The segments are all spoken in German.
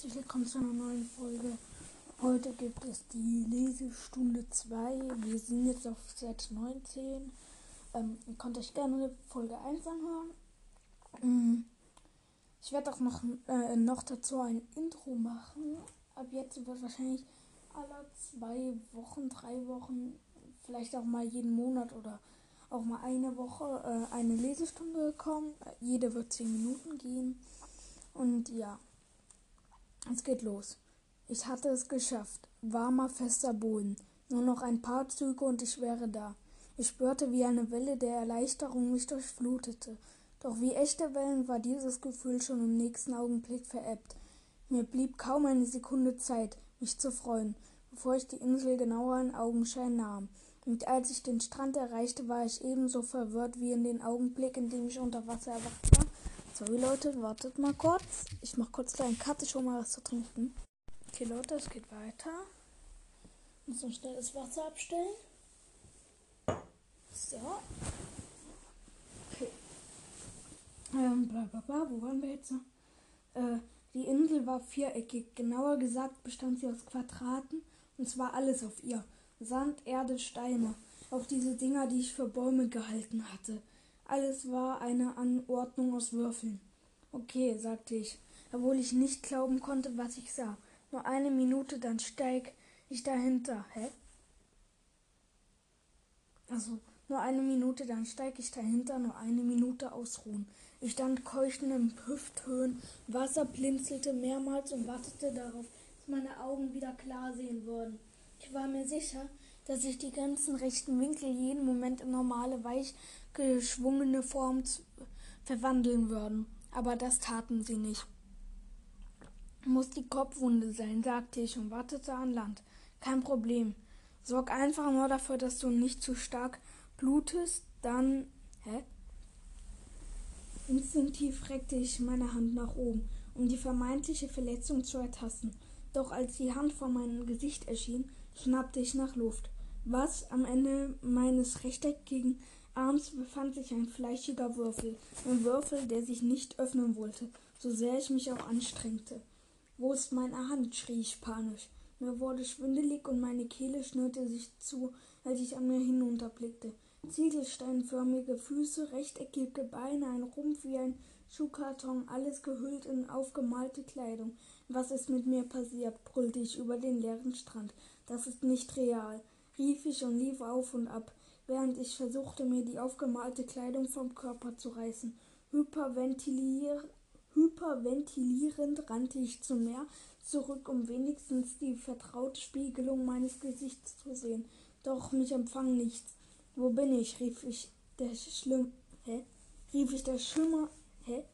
Herzlich willkommen zu einer neuen Folge. Heute gibt es die Lesestunde 2. Wir sind jetzt auf Seite 19. Ähm, ihr könnt euch gerne Folge 1 anhören. Ähm, ich werde auch noch, äh, noch dazu ein Intro machen. Ab jetzt wird wahrscheinlich alle zwei Wochen, drei Wochen, vielleicht auch mal jeden Monat oder auch mal eine Woche äh, eine Lesestunde kommen. Jede wird 10 Minuten gehen. Und ja, es geht los. Ich hatte es geschafft. Warmer, fester Boden. Nur noch ein paar Züge und ich wäre da. Ich spürte, wie eine Welle der Erleichterung mich durchflutete. Doch wie echte Wellen war dieses Gefühl schon im nächsten Augenblick verebbt. Mir blieb kaum eine Sekunde Zeit, mich zu freuen, bevor ich die Insel genauer in Augenschein nahm. Und als ich den Strand erreichte, war ich ebenso verwirrt wie in den Augenblick, in dem ich unter Wasser erwacht war. Sorry Leute, wartet mal kurz. Ich mach kurz einen Cut, ich hol mal was zu trinken. Okay Leute, es geht weiter. Muss noch schnell das Wasser abstellen. So. Okay. Ähm, bla bla bla, wo waren wir jetzt? Äh, die Insel war viereckig. Genauer gesagt bestand sie aus Quadraten und zwar alles auf ihr. Sand, Erde, Steine. Auch diese Dinger, die ich für Bäume gehalten hatte. Alles war eine Anordnung aus Würfeln. Okay, sagte ich, obwohl ich nicht glauben konnte, was ich sah. Nur eine Minute, dann steig ich dahinter. Hä? Also, nur eine Minute, dann steig ich dahinter, nur eine Minute ausruhen. Ich stand keuchend in Hüfthöhen, Wasser blinzelte mehrmals und wartete darauf, dass meine Augen wieder klar sehen würden. Ich war mir sicher, dass sich die ganzen rechten Winkel jeden Moment in normale, weich geschwungene Form verwandeln würden. Aber das taten sie nicht. Muss die Kopfwunde sein, sagte ich und wartete an Land. Kein Problem. Sorg einfach nur dafür, dass du nicht zu stark blutest, dann. Hä? Instinktiv reckte ich meine Hand nach oben, um die vermeintliche Verletzung zu ertasten. Doch als die Hand vor meinem Gesicht erschien, schnappte ich nach Luft. Was? Am Ende meines rechteckigen Arms befand sich ein fleischiger Würfel, ein Würfel, der sich nicht öffnen wollte, so sehr ich mich auch anstrengte. Wo ist meine Hand? schrie ich panisch. Mir wurde schwindelig und meine Kehle schnürte sich zu, als ich an mir hinunterblickte. Ziegelsteinförmige Füße, rechteckige Beine, ein Rumpf wie ein Schuhkarton, alles gehüllt in aufgemalte Kleidung. Was ist mit mir passiert? brüllte ich über den leeren Strand. Das ist nicht real, rief ich und lief auf und ab während ich versuchte, mir die aufgemalte Kleidung vom Körper zu reißen. Hyperventilier hyperventilierend rannte ich zum Meer zurück, um wenigstens die vertraute Spiegelung meines Gesichts zu sehen. Doch mich empfang nichts. Wo bin ich? rief ich der Schlimm. Hä? rief ich der Schimmer. Hä?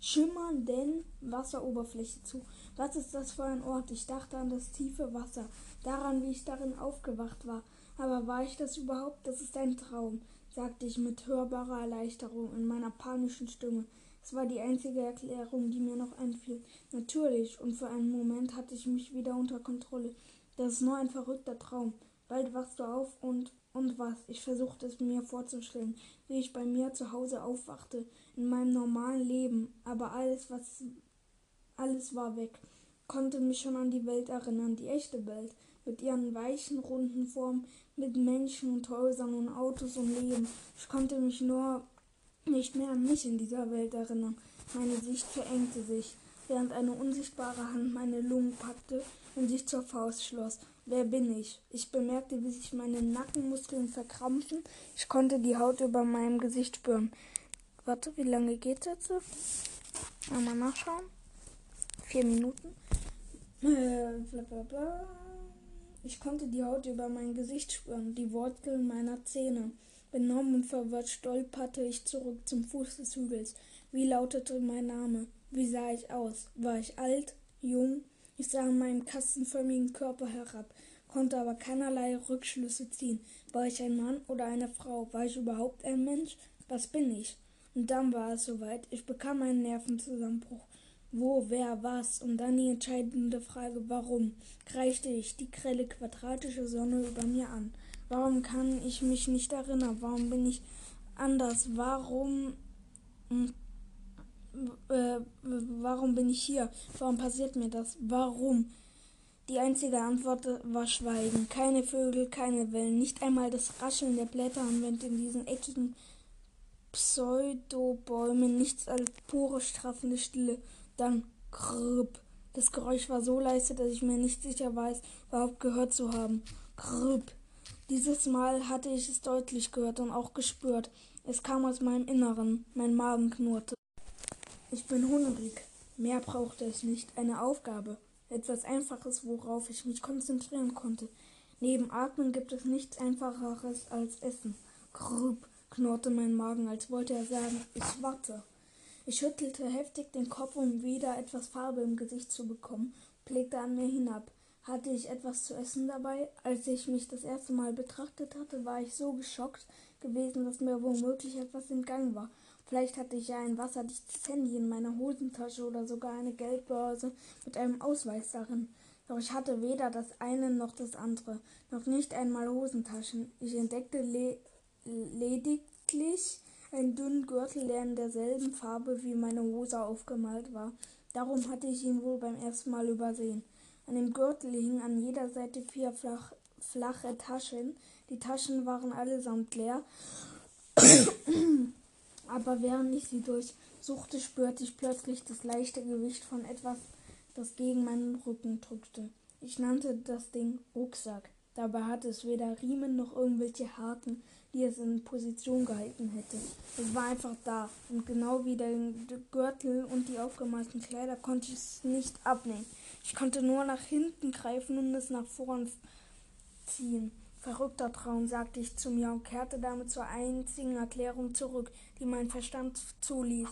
schimmernden Wasseroberfläche zu. Was ist das für ein Ort? Ich dachte an das tiefe Wasser, daran, wie ich darin aufgewacht war. Aber war ich das überhaupt? Das ist ein Traum, sagte ich mit hörbarer Erleichterung in meiner panischen Stimme. Es war die einzige Erklärung, die mir noch einfiel. Natürlich, und für einen Moment hatte ich mich wieder unter Kontrolle. Das ist nur ein verrückter Traum. Bald wachst du auf und und was? Ich versuchte es mir vorzustellen, wie ich bei mir zu Hause aufwachte, in meinem normalen Leben, aber alles, was alles war weg, konnte mich schon an die Welt erinnern, die echte Welt, mit ihren weichen, runden Formen, mit Menschen und Häusern und Autos und Leben. Ich konnte mich nur nicht mehr an mich in dieser Welt erinnern. Meine Sicht verengte sich, während eine unsichtbare Hand meine Lungen packte und sich zur Faust schloss. Wer bin ich? Ich bemerkte, wie sich meine Nackenmuskeln verkrampfen. Ich konnte die Haut über meinem Gesicht spüren. Warte, wie lange geht's jetzt? Mal nachschauen. Vier Minuten. Äh, bla bla bla. Ich konnte die Haut über mein Gesicht spüren, die Wurzeln meiner Zähne. Benommen und verwirrt stolperte ich zurück zum Fuß des Hügels. Wie lautete mein Name? Wie sah ich aus? War ich alt? Jung? Ich sah in meinen kastenförmigen Körper herab, konnte aber keinerlei Rückschlüsse ziehen. War ich ein Mann oder eine Frau? War ich überhaupt ein Mensch? Was bin ich? Und dann war es soweit. Ich bekam einen Nervenzusammenbruch wo, wer, was und dann die entscheidende Frage, warum, reichte ich die grelle quadratische Sonne über mir an. Warum kann ich mich nicht erinnern? Warum bin ich anders? Warum, hm, äh, warum bin ich hier? Warum passiert mir das? Warum? Die einzige Antwort war Schweigen. Keine Vögel, keine Wellen, nicht einmal das Rascheln der Blätter am Wind in diesen eckigen Pseudobäumen, nichts als pure straffende Stille. Dann krrp. Das Geräusch war so leise, dass ich mir nicht sicher weiß, überhaupt gehört zu haben. Krrp. Dieses Mal hatte ich es deutlich gehört und auch gespürt. Es kam aus meinem Inneren. Mein Magen knurrte. Ich bin hungrig. Mehr brauchte es nicht. Eine Aufgabe. Etwas Einfaches, worauf ich mich konzentrieren konnte. Neben Atmen gibt es nichts Einfacheres als Essen. Grub, knurrte mein Magen, als wollte er sagen, ich warte. Ich schüttelte heftig den Kopf, um wieder etwas Farbe im Gesicht zu bekommen, blickte an mir hinab. Hatte ich etwas zu essen dabei? Als ich mich das erste Mal betrachtet hatte, war ich so geschockt gewesen, dass mir womöglich etwas entgangen war. Vielleicht hatte ich ja ein wasserdichtes Handy in meiner Hosentasche oder sogar eine Geldbörse mit einem Ausweis darin. Doch ich hatte weder das eine noch das andere, noch nicht einmal Hosentaschen. Ich entdeckte le lediglich einen dünnen Gürtel, der in derselben Farbe wie meine Hose aufgemalt war. Darum hatte ich ihn wohl beim ersten Mal übersehen. An dem Gürtel hingen an jeder Seite vier flach, flache Taschen. Die Taschen waren allesamt leer. Aber während ich sie durchsuchte, spürte ich plötzlich das leichte Gewicht von etwas, das gegen meinen Rücken drückte. Ich nannte das Ding Rucksack. Dabei hatte es weder Riemen noch irgendwelche Haken, die es in Position gehalten hätte. Es war einfach da. Und genau wie der Gürtel und die aufgemalten Kleider konnte ich es nicht abnehmen. Ich konnte nur nach hinten greifen und es nach vorn ziehen. Verrückter Traum, sagte ich zu mir und kehrte damit zur einzigen Erklärung zurück, die mein Verstand zuließ.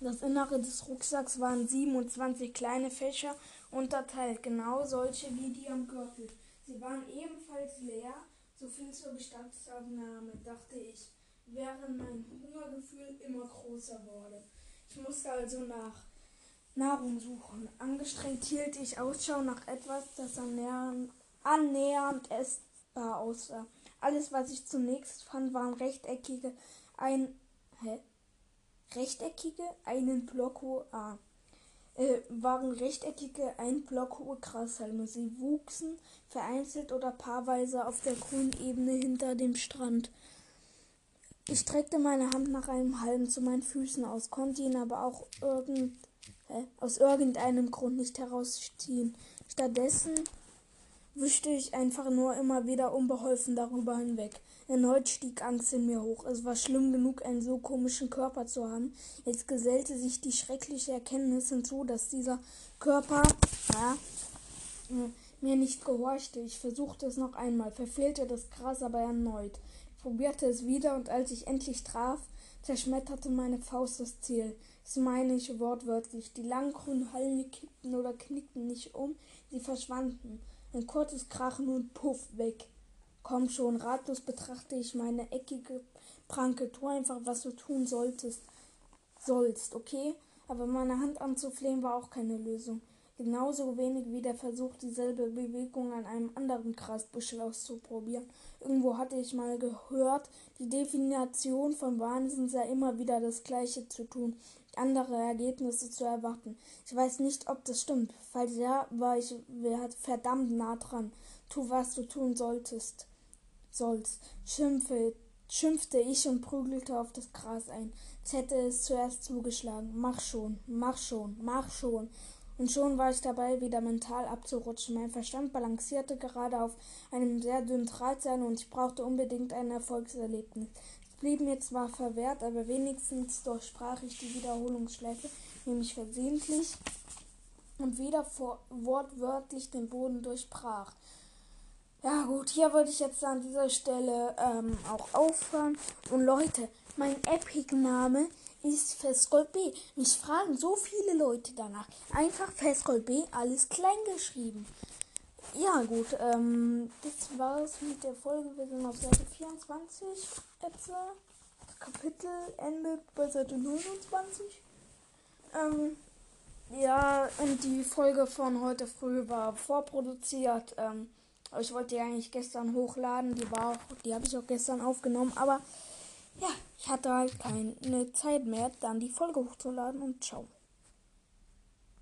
Das Innere des Rucksacks waren 27 kleine Fächer unterteilt, genau solche wie die am Gürtel. Sie waren ebenfalls leer, so viel zur Bestandsaufnahme, dachte ich, während mein Hungergefühl immer größer wurde. Ich musste also nach Nahrung suchen. Angestrengt hielt ich Ausschau nach etwas, das annähernd, annähernd essbar aussah. Alles, was ich zunächst fand, waren rechteckige, ein, hä? Rechteckige, einen Block hohe, äh, waren rechteckige, ein Block hohe Grashalme. Sie wuchsen vereinzelt oder paarweise auf der grünen Ebene hinter dem Strand. Ich streckte meine Hand nach einem Halm zu meinen Füßen aus, konnte ihn aber auch irgend, äh, aus irgendeinem Grund nicht herausziehen. Stattdessen wischte ich einfach nur immer wieder unbeholfen darüber hinweg. Erneut stieg Angst in mir hoch. Es war schlimm genug, einen so komischen Körper zu haben. Jetzt gesellte sich die schreckliche Erkenntnis hinzu, dass dieser Körper ja, mir nicht gehorchte. Ich versuchte es noch einmal, verfehlte das Gras aber erneut probierte es wieder und als ich endlich traf, zerschmetterte meine Faust das Ziel. Das meine ich wortwörtlich. Die langen grünen Halme kippten oder knickten nicht um, sie verschwanden. Ein kurzes Krachen und Puff weg. Komm schon, ratlos betrachte ich meine eckige Pranke. Tu einfach, was du tun solltest. Sollst, okay? Aber meine Hand anzuflehen war auch keine Lösung. Genauso wenig wie der Versuch, dieselbe Bewegung an einem anderen Grasbüschel auszuprobieren. Irgendwo hatte ich mal gehört, die Definition von Wahnsinn sei immer wieder das Gleiche zu tun, andere Ergebnisse zu erwarten. Ich weiß nicht, ob das stimmt. Falls ja, war ich verdammt nah dran. Tu, was du tun solltest. Sollst. Schimpfe, schimpfte ich und prügelte auf das Gras ein. Jetzt hätte es zuerst zugeschlagen. Mach schon, mach schon, mach schon. Und schon war ich dabei, wieder mental abzurutschen. Mein Verstand balancierte gerade auf einem sehr dünnen Drahtseil und ich brauchte unbedingt ein Erfolgserlebnis. Es blieb mir zwar verwehrt, aber wenigstens durchsprach ich die Wiederholungsschleife, nämlich versehentlich und wieder vor, wortwörtlich den Boden durchbrach. Ja gut, hier würde ich jetzt an dieser Stelle ähm, auch aufhören. Und Leute, mein Epic-Name ist Festgold B. Mich fragen so viele Leute danach. Einfach Festgold B, alles klein geschrieben. Ja, gut, ähm, das war's mit der Folge. Wir sind auf Seite 24 etwa. Kapitel endet bei Seite 29. Ähm, ja, und die Folge von heute früh war vorproduziert. Ähm, ich wollte die eigentlich gestern hochladen. Die war auch, die habe ich auch gestern aufgenommen. Aber ja, ich hatte halt keine Zeit mehr, dann die Folge hochzuladen und ciao.